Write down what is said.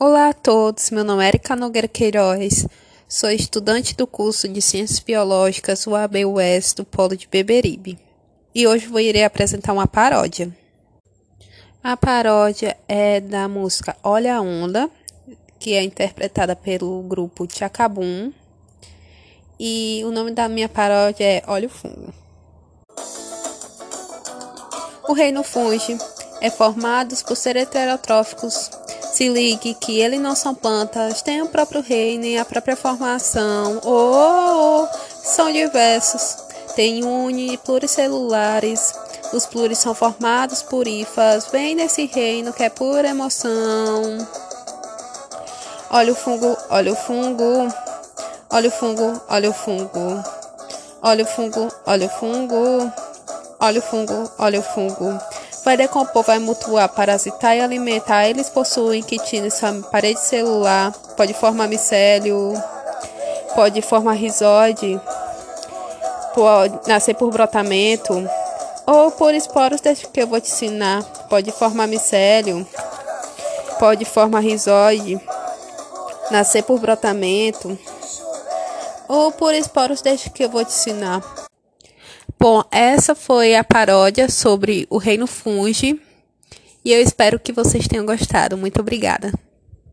Olá a todos, meu nome é Erika Nogueira Queiroz, sou estudante do curso de Ciências Biológicas UAB West do Polo de Beberibe e hoje vou irei apresentar uma paródia. A paródia é da música Olha a Onda, que é interpretada pelo grupo Tchacabum e o nome da minha paródia é Olha o Fungo. O reino funge é formado por seres heterotróficos se ligue que eles não são plantas, têm o próprio reino e a própria formação. Oh, são diversos. Tem uni pluricelulares. Os pluris são formados por hifas. Vem desse reino que é pura emoção. Olha o fungo, olha o fungo. Olha o fungo, olha o fungo. Olha o fungo, olha o fungo. Olha o fungo, olha o fungo vai decompor, vai mutuar, parasitar e alimentar. Eles possuem quitina sua parede celular, pode formar micélio, pode formar rizóide, pode nascer por brotamento ou por esporos, deixa que eu vou te ensinar. Pode formar micélio, pode formar rizóide, nascer por brotamento ou por esporos, deixa que eu vou te ensinar. Bom, essa foi a paródia sobre o Reino Funge e eu espero que vocês tenham gostado. Muito obrigada.